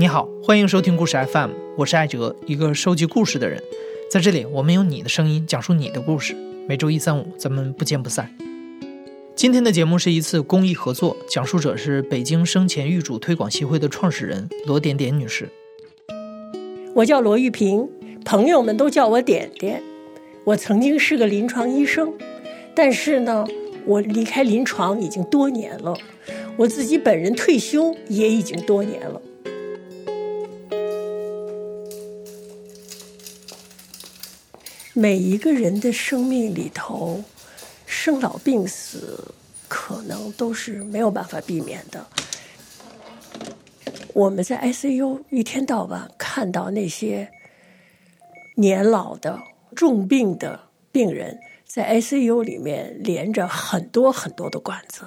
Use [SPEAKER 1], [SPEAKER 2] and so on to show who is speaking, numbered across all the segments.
[SPEAKER 1] 你好，欢迎收听故事 FM，我是艾哲，一个收集故事的人。在这里，我们用你的声音讲述你的故事。每周一、三、五，咱们不见不散。今天的节目是一次公益合作，讲述者是北京生前预嘱推广协会的创始人罗点点女士。
[SPEAKER 2] 我叫罗玉萍，朋友们都叫我点点。我曾经是个临床医生，但是呢，我离开临床已经多年了。我自己本人退休也已经多年了。每一个人的生命里头，生老病死可能都是没有办法避免的。我们在 ICU 一天到晚看到那些年老的重病的病人，在 ICU 里面连着很多很多的管子。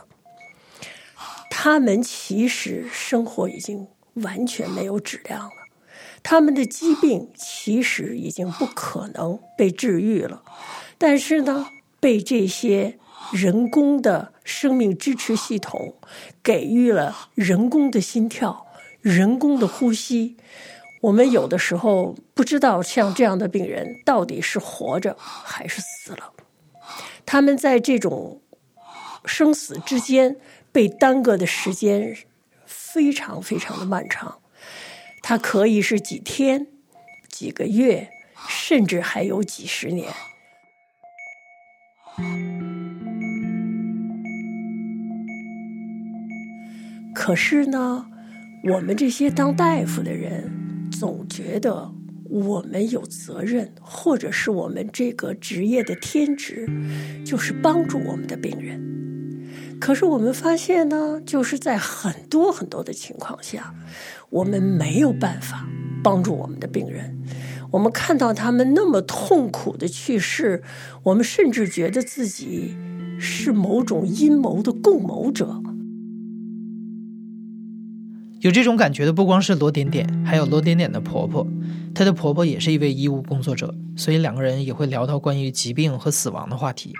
[SPEAKER 2] 他们其实生活已经完全没有质量了，他们的疾病其实已经不可能被治愈了，但是呢，被这些人工的生命支持系统给予了人工的心跳、人工的呼吸。我们有的时候不知道，像这样的病人到底是活着还是死了。他们在这种生死之间。被耽搁的时间非常非常的漫长，它可以是几天、几个月，甚至还有几十年。可是呢，我们这些当大夫的人总觉得我们有责任，或者是我们这个职业的天职，就是帮助我们的病人。可是我们发现呢，就是在很多很多的情况下，我们没有办法帮助我们的病人。我们看到他们那么痛苦的去世，我们甚至觉得自己是某种阴谋的共谋者。
[SPEAKER 1] 有这种感觉的不光是罗点点，还有罗点点的婆婆。她的婆婆也是一位医务工作者，所以两个人也会聊到关于疾病和死亡的话题。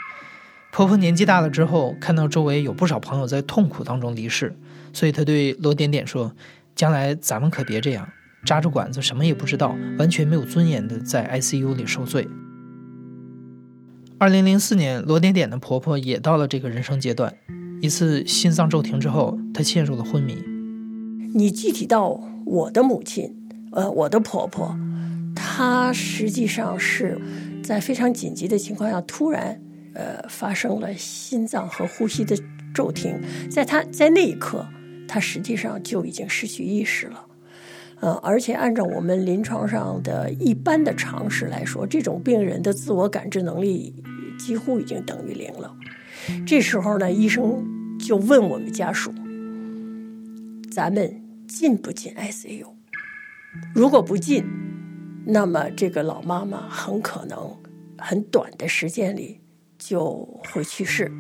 [SPEAKER 1] 婆婆年纪大了之后，看到周围有不少朋友在痛苦当中离世，所以她对罗点点说：“将来咱们可别这样，扎着管子什么也不知道，完全没有尊严的在 ICU 里受罪。”二零零四年，罗点点的婆婆也到了这个人生阶段，一次心脏骤停之后，她陷入了昏迷。
[SPEAKER 2] 你具体到我的母亲，呃，我的婆婆，她实际上是在非常紧急的情况下突然。呃，发生了心脏和呼吸的骤停，在他在那一刻，他实际上就已经失去意识了。呃，而且按照我们临床上的一般的常识来说，这种病人的自我感知能力几乎已经等于零了。这时候呢，医生就问我们家属：“咱们进不进 ICU？如果不进，那么这个老妈妈很可能很短的时间里。”就会去世。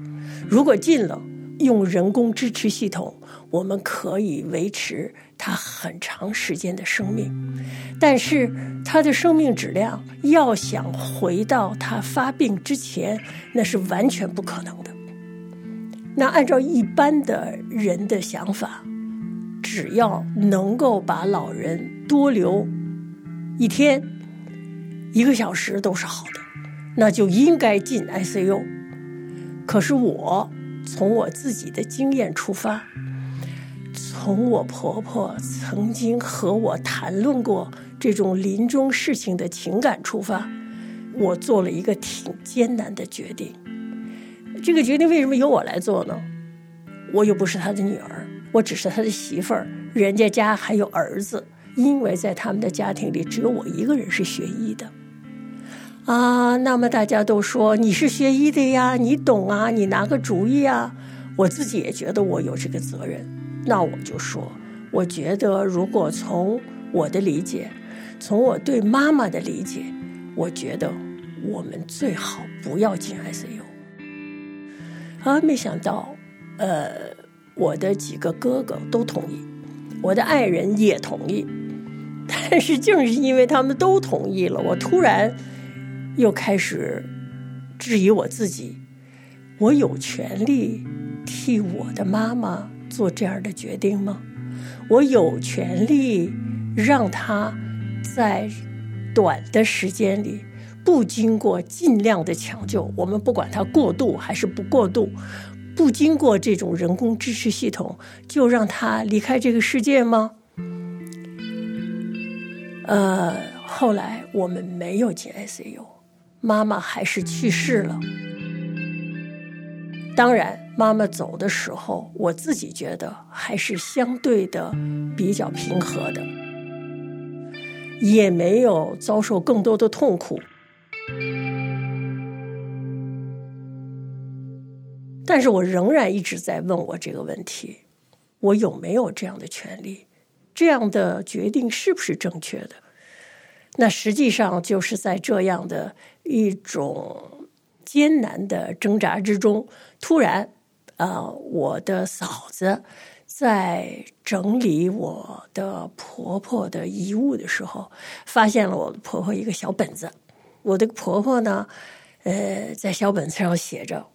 [SPEAKER 2] 如果进了，用人工支持系统，我们可以维持他很长时间的生命。但是他的生命质量要想回到他发病之前，那是完全不可能的。那按照一般的人的想法，只要能够把老人多留一天、一个小时都是好的。那就应该进 ICU。可是我从我自己的经验出发，从我婆婆曾经和我谈论过这种临终事情的情感出发，我做了一个挺艰难的决定。这个决定为什么由我来做呢？我又不是他的女儿，我只是他的媳妇儿，人家家还有儿子。因为在他们的家庭里，只有我一个人是学医的。啊，那么大家都说你是学医的呀，你懂啊，你拿个主意啊。我自己也觉得我有这个责任，那我就说，我觉得如果从我的理解，从我对妈妈的理解，我觉得我们最好不要进 ICU。啊，没想到，呃，我的几个哥哥都同意，我的爱人也同意，但是正是因为他们都同意了，我突然。又开始质疑我自己：我有权利替我的妈妈做这样的决定吗？我有权利让她在短的时间里不经过尽量的抢救，我们不管他过度还是不过度，不经过这种人工支持系统，就让他离开这个世界吗？呃，后来我们没有进 ICU，妈妈还是去世了。当然，妈妈走的时候，我自己觉得还是相对的比较平和的，也没有遭受更多的痛苦。但是我仍然一直在问我这个问题：我有没有这样的权利？这样的决定是不是正确的？那实际上就是在这样的一种。艰难的挣扎之中，突然，呃，我的嫂子在整理我的婆婆的遗物的时候，发现了我婆婆一个小本子。我的婆婆呢，呃，在小本子上写着：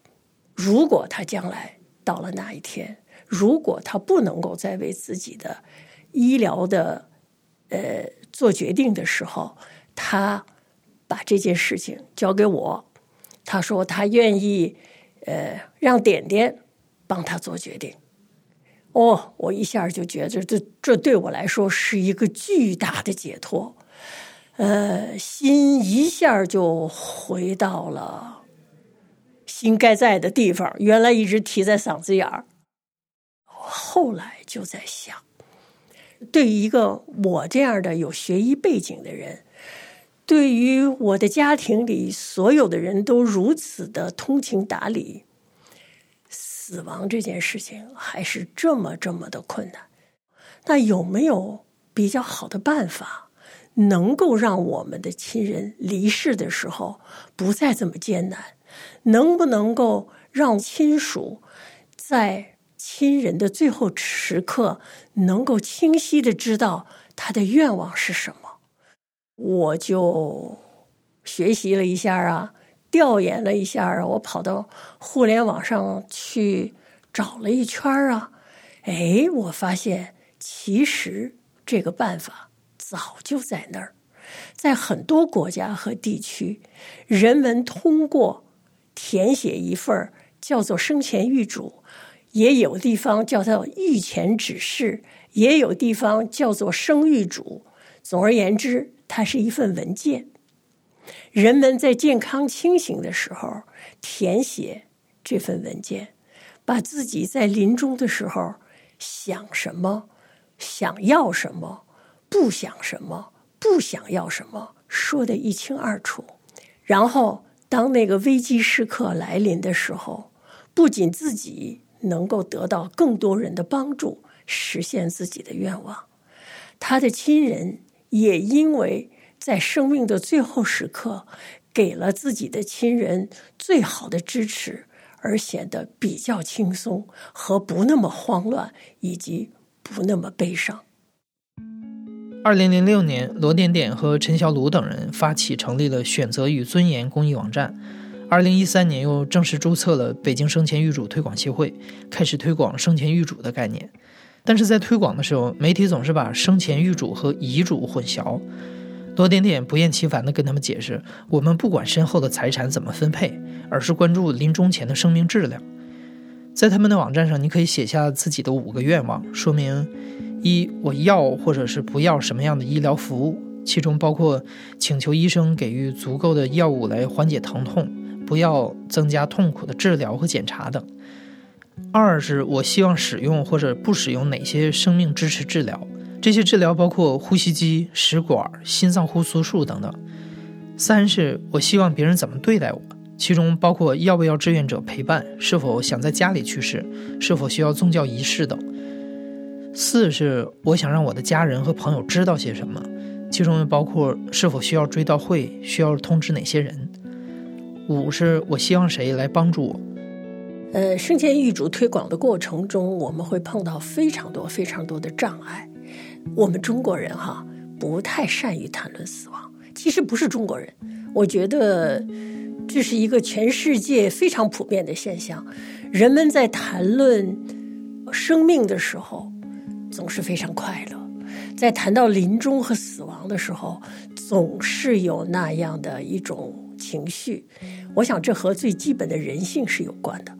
[SPEAKER 2] 如果她将来到了那一天，如果她不能够再为自己的医疗的呃做决定的时候，他把这件事情交给我。他说他愿意，呃，让点点帮他做决定。哦，我一下就觉得这这对我来说是一个巨大的解脱，呃，心一下就回到了心该在的地方。原来一直提在嗓子眼儿，后来就在想，对于一个我这样的有学医背景的人。对于我的家庭里所有的人都如此的通情达理，死亡这件事情还是这么这么的困难。那有没有比较好的办法，能够让我们的亲人离世的时候不再这么艰难？能不能够让亲属在亲人的最后时刻能够清晰的知道他的愿望是什么？我就学习了一下啊，调研了一下啊，我跑到互联网上去找了一圈啊，哎，我发现其实这个办法早就在那儿，在很多国家和地区，人们通过填写一份叫做生前预嘱，也有地方叫做御前指示，也有地方叫做生育主，总而言之。它是一份文件，人们在健康清醒的时候填写这份文件，把自己在临终的时候想什么、想要什么、不想什么、不想要什么说的一清二楚。然后，当那个危机时刻来临的时候，不仅自己能够得到更多人的帮助，实现自己的愿望，他的亲人。也因为在生命的最后时刻，给了自己的亲人最好的支持，而显得比较轻松和不那么慌乱，以及不那么悲伤。
[SPEAKER 1] 二零零六年，罗点点和陈小鲁等人发起成立了“选择与尊严”公益网站。二零一三年，又正式注册了北京生前预嘱推广协会，开始推广生前预嘱的概念。但是在推广的时候，媒体总是把生前预嘱和遗嘱混淆。罗点点不厌其烦地跟他们解释：我们不管身后的财产怎么分配，而是关注临终前的生命质量。在他们的网站上，你可以写下自己的五个愿望，说明：一，我要或者是不要什么样的医疗服务，其中包括请求医生给予足够的药物来缓解疼痛，不要增加痛苦的治疗和检查等。二是我希望使用或者不使用哪些生命支持治疗，这些治疗包括呼吸机、食管、心脏呼苏术等等。三是我希望别人怎么对待我，其中包括要不要志愿者陪伴，是否想在家里去世，是否需要宗教仪式等。四是我想让我的家人和朋友知道些什么，其中包括是否需要追悼会，需要通知哪些人。五是我希望谁来帮助我。
[SPEAKER 2] 呃，生前预嘱推广的过程中，我们会碰到非常多、非常多的障碍。我们中国人哈不太善于谈论死亡，其实不是中国人，我觉得这是一个全世界非常普遍的现象。人们在谈论生命的时候，总是非常快乐，在谈到临终和死亡的时候，总是有那样的一种情绪。我想，这和最基本的人性是有关的。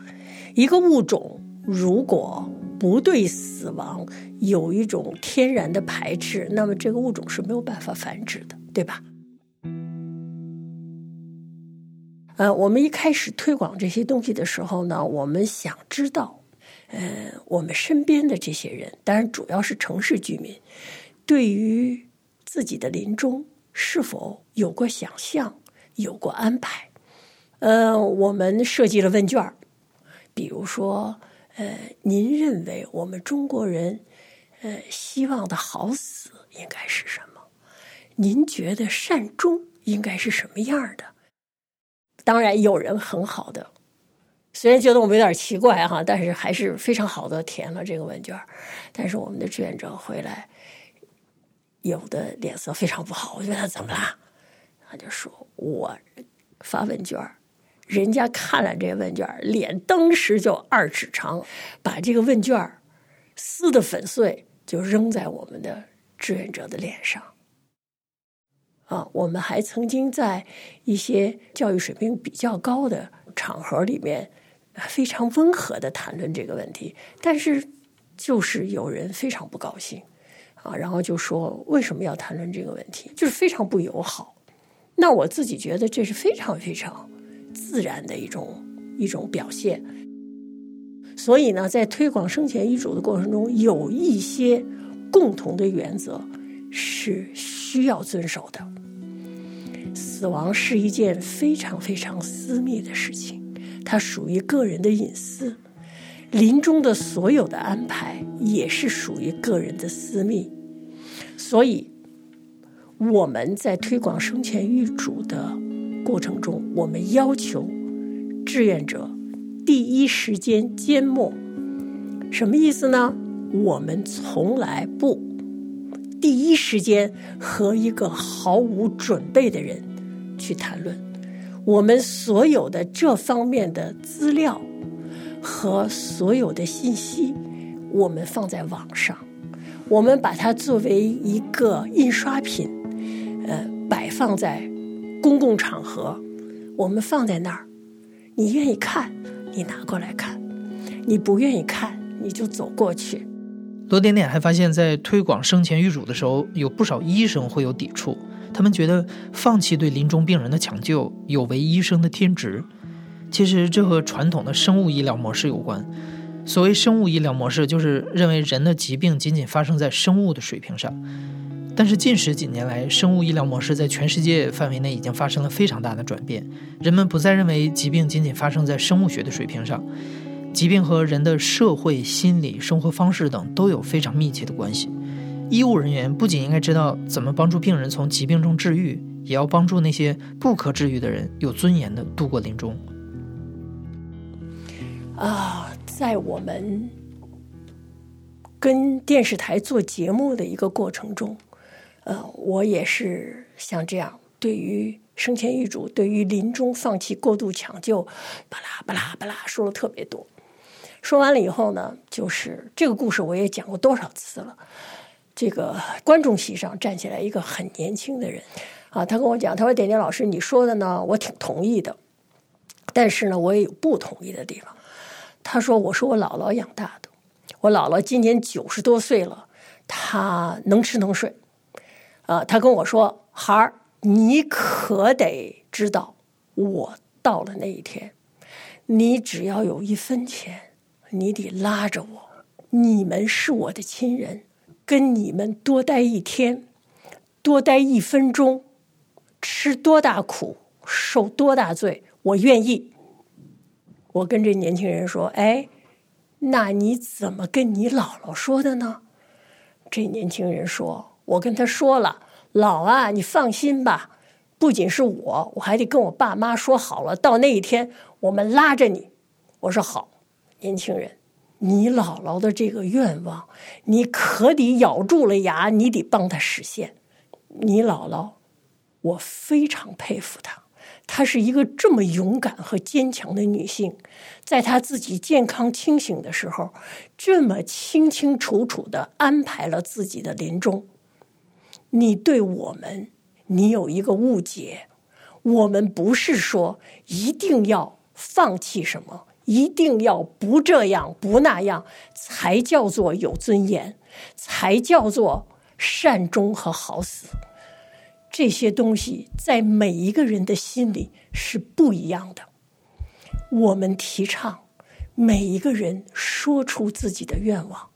[SPEAKER 2] 一个物种如果不对死亡有一种天然的排斥，那么这个物种是没有办法繁殖的，对吧？呃，我们一开始推广这些东西的时候呢，我们想知道，呃，我们身边的这些人，当然主要是城市居民，对于自己的临终是否有过想象、有过安排？呃，我们设计了问卷比如说，呃，您认为我们中国人，呃，希望的好死应该是什么？您觉得善终应该是什么样的？当然，有人很好的，虽然觉得我们有点奇怪哈，但是还是非常好的填了这个问卷但是我们的志愿者回来，有的脸色非常不好。我问他怎么啦？他就说：“我发问卷人家看了这问卷，脸当时就二尺长，把这个问卷撕的粉碎，就扔在我们的志愿者的脸上。啊，我们还曾经在一些教育水平比较高的场合里面，非常温和的谈论这个问题，但是就是有人非常不高兴，啊，然后就说为什么要谈论这个问题，就是非常不友好。那我自己觉得这是非常非常。自然的一种一种表现，所以呢，在推广生前遗嘱的过程中，有一些共同的原则是需要遵守的。死亡是一件非常非常私密的事情，它属于个人的隐私。临终的所有的安排也是属于个人的私密，所以我们在推广生前预嘱的。过程中，我们要求志愿者第一时间缄默，什么意思呢？我们从来不第一时间和一个毫无准备的人去谈论。我们所有的这方面的资料和所有的信息，我们放在网上，我们把它作为一个印刷品，呃，摆放在。公共场合，我们放在那儿，你愿意看，你拿过来看；你不愿意看，你就走过去。
[SPEAKER 1] 罗点点还发现，在推广生前预嘱的时候，有不少医生会有抵触，他们觉得放弃对临终病人的抢救有违医生的天职。其实这和传统的生物医疗模式有关。所谓生物医疗模式，就是认为人的疾病仅仅发生在生物的水平上。但是近十几年来，生物医疗模式在全世界范围内已经发生了非常大的转变。人们不再认为疾病仅仅发生在生物学的水平上，疾病和人的社会、心理、生活方式等都有非常密切的关系。医务人员不仅应该知道怎么帮助病人从疾病中治愈，也要帮助那些不可治愈的人有尊严地度过临终。
[SPEAKER 2] 啊，在我们跟电视台做节目的一个过程中。呃，我也是像这样，对于生前遗嘱，对于临终放弃过度抢救，巴拉巴拉巴拉说了特别多。说完了以后呢，就是这个故事我也讲过多少次了。这个观众席上站起来一个很年轻的人，啊，他跟我讲，他说：“点点老师，你说的呢，我挺同意的，但是呢，我也有不同意的地方。”他说：“我是我姥姥养大的，我姥姥今年九十多岁了，她能吃能睡。”啊，他跟我说：“孩儿，你可得知道，我到了那一天，你只要有一分钱，你得拉着我。你们是我的亲人，跟你们多待一天，多待一分钟，吃多大苦，受多大罪，我愿意。”我跟这年轻人说：“哎，那你怎么跟你姥姥说的呢？”这年轻人说。我跟他说了，老啊，你放心吧，不仅是我，我还得跟我爸妈说好了，到那一天我们拉着你。我说好，年轻人，你姥姥的这个愿望，你可得咬住了牙，你得帮他实现。你姥姥，我非常佩服她。她是一个这么勇敢和坚强的女性，在她自己健康清醒的时候，这么清清楚楚的安排了自己的临终。你对我们，你有一个误解。我们不是说一定要放弃什么，一定要不这样不那样才叫做有尊严，才叫做善终和好死。这些东西在每一个人的心里是不一样的。我们提倡每一个人说出自己的愿望，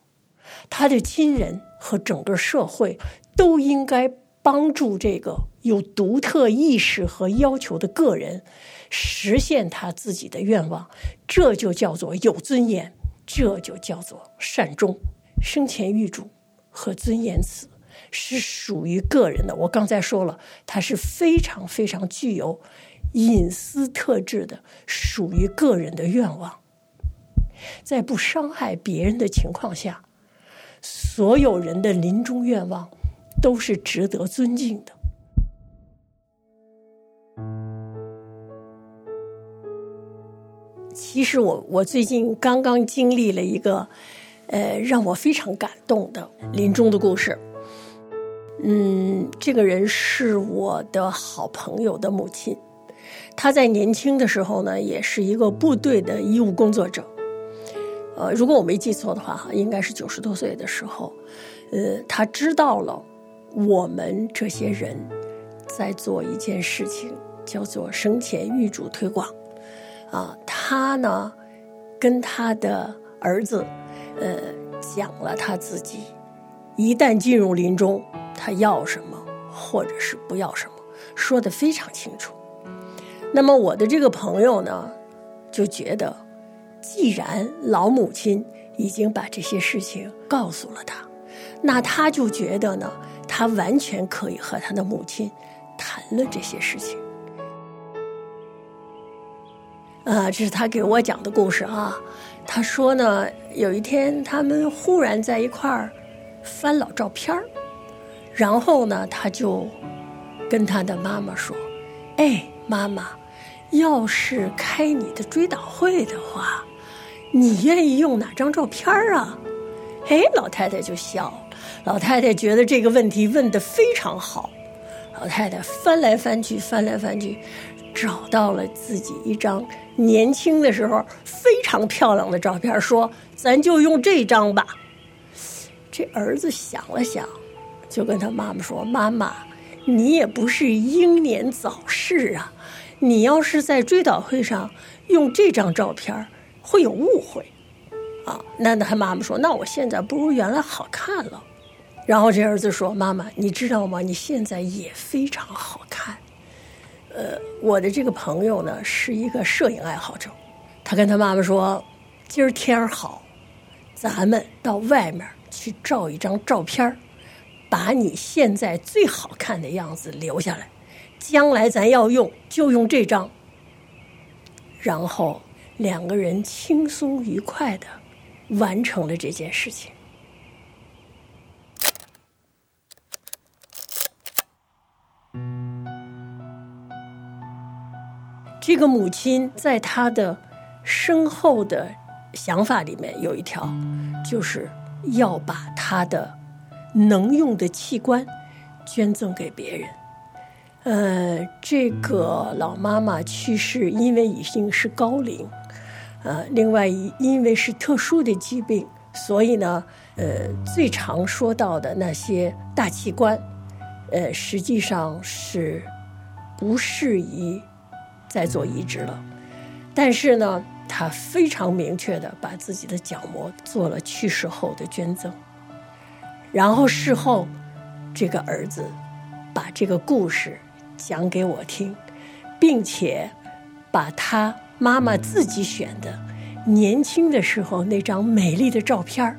[SPEAKER 2] 他的亲人和整个社会都应该帮助这个有独特意识和要求的个人实现他自己的愿望。这就叫做有尊严，这就叫做善终。生前预嘱和尊严词是属于个人的。我刚才说了，它是非常非常具有。隐私特质的，属于个人的愿望，在不伤害别人的情况下，所有人的临终愿望都是值得尊敬的。其实我我最近刚刚经历了一个，呃，让我非常感动的临终的故事。嗯，这个人是我的好朋友的母亲。他在年轻的时候呢，也是一个部队的医务工作者。呃，如果我没记错的话，哈，应该是九十多岁的时候，呃，他知道了我们这些人在做一件事情，叫做生前预嘱推广。啊，他呢跟他的儿子，呃，讲了他自己一旦进入临终，他要什么或者是不要什么，说的非常清楚。那么我的这个朋友呢，就觉得，既然老母亲已经把这些事情告诉了他，那他就觉得呢，他完全可以和他的母亲谈论这些事情。啊，这是他给我讲的故事啊。他说呢，有一天他们忽然在一块儿翻老照片儿，然后呢，他就跟他的妈妈说：“哎，妈妈。”要是开你的追悼会的话，你愿意用哪张照片儿啊？哎，老太太就笑了。老太太觉得这个问题问得非常好。老太太翻来翻去，翻来翻去，找到了自己一张年轻的时候非常漂亮的照片，说：“咱就用这张吧。”这儿子想了想，就跟他妈妈说：“妈妈，你也不是英年早逝啊。”你要是在追悼会上用这张照片会有误会，啊，那他妈妈说，那我现在不如原来好看了。然后这儿子说，妈妈，你知道吗？你现在也非常好看。呃，我的这个朋友呢是一个摄影爱好者，他跟他妈妈说，今儿天儿好，咱们到外面去照一张照片把你现在最好看的样子留下来。将来咱要用就用这张，然后两个人轻松愉快的完成了这件事情。这个母亲在她的身后的想法里面有一条，就是要把她的能用的器官捐赠给别人。呃，这个老妈妈去世，因为已经是高龄，呃，另外因为是特殊的疾病，所以呢，呃，最常说到的那些大器官，呃，实际上是不适宜再做移植了。但是呢，他非常明确的把自己的角膜做了去世后的捐赠，然后事后，这个儿子把这个故事。讲给我听，并且把他妈妈自己选的年轻的时候那张美丽的照片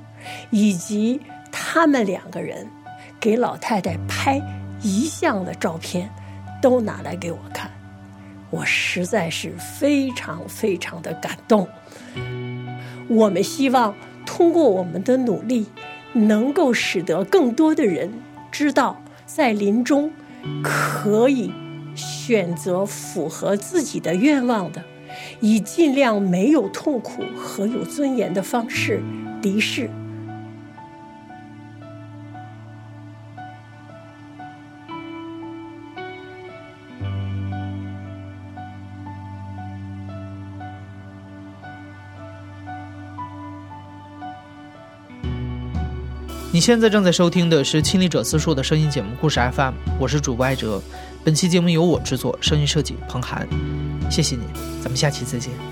[SPEAKER 2] 以及他们两个人给老太太拍遗像的照片，都拿来给我看。我实在是非常非常的感动。我们希望通过我们的努力，能够使得更多的人知道，在临终。可以选择符合自己的愿望的，以尽量没有痛苦和有尊严的方式离世。
[SPEAKER 1] 你现在正在收听的是《亲历者自述》的声音节目《故事 FM》，我是主播艾哲。本期节目由我制作，声音设计彭涵。谢谢你，咱们下期再见。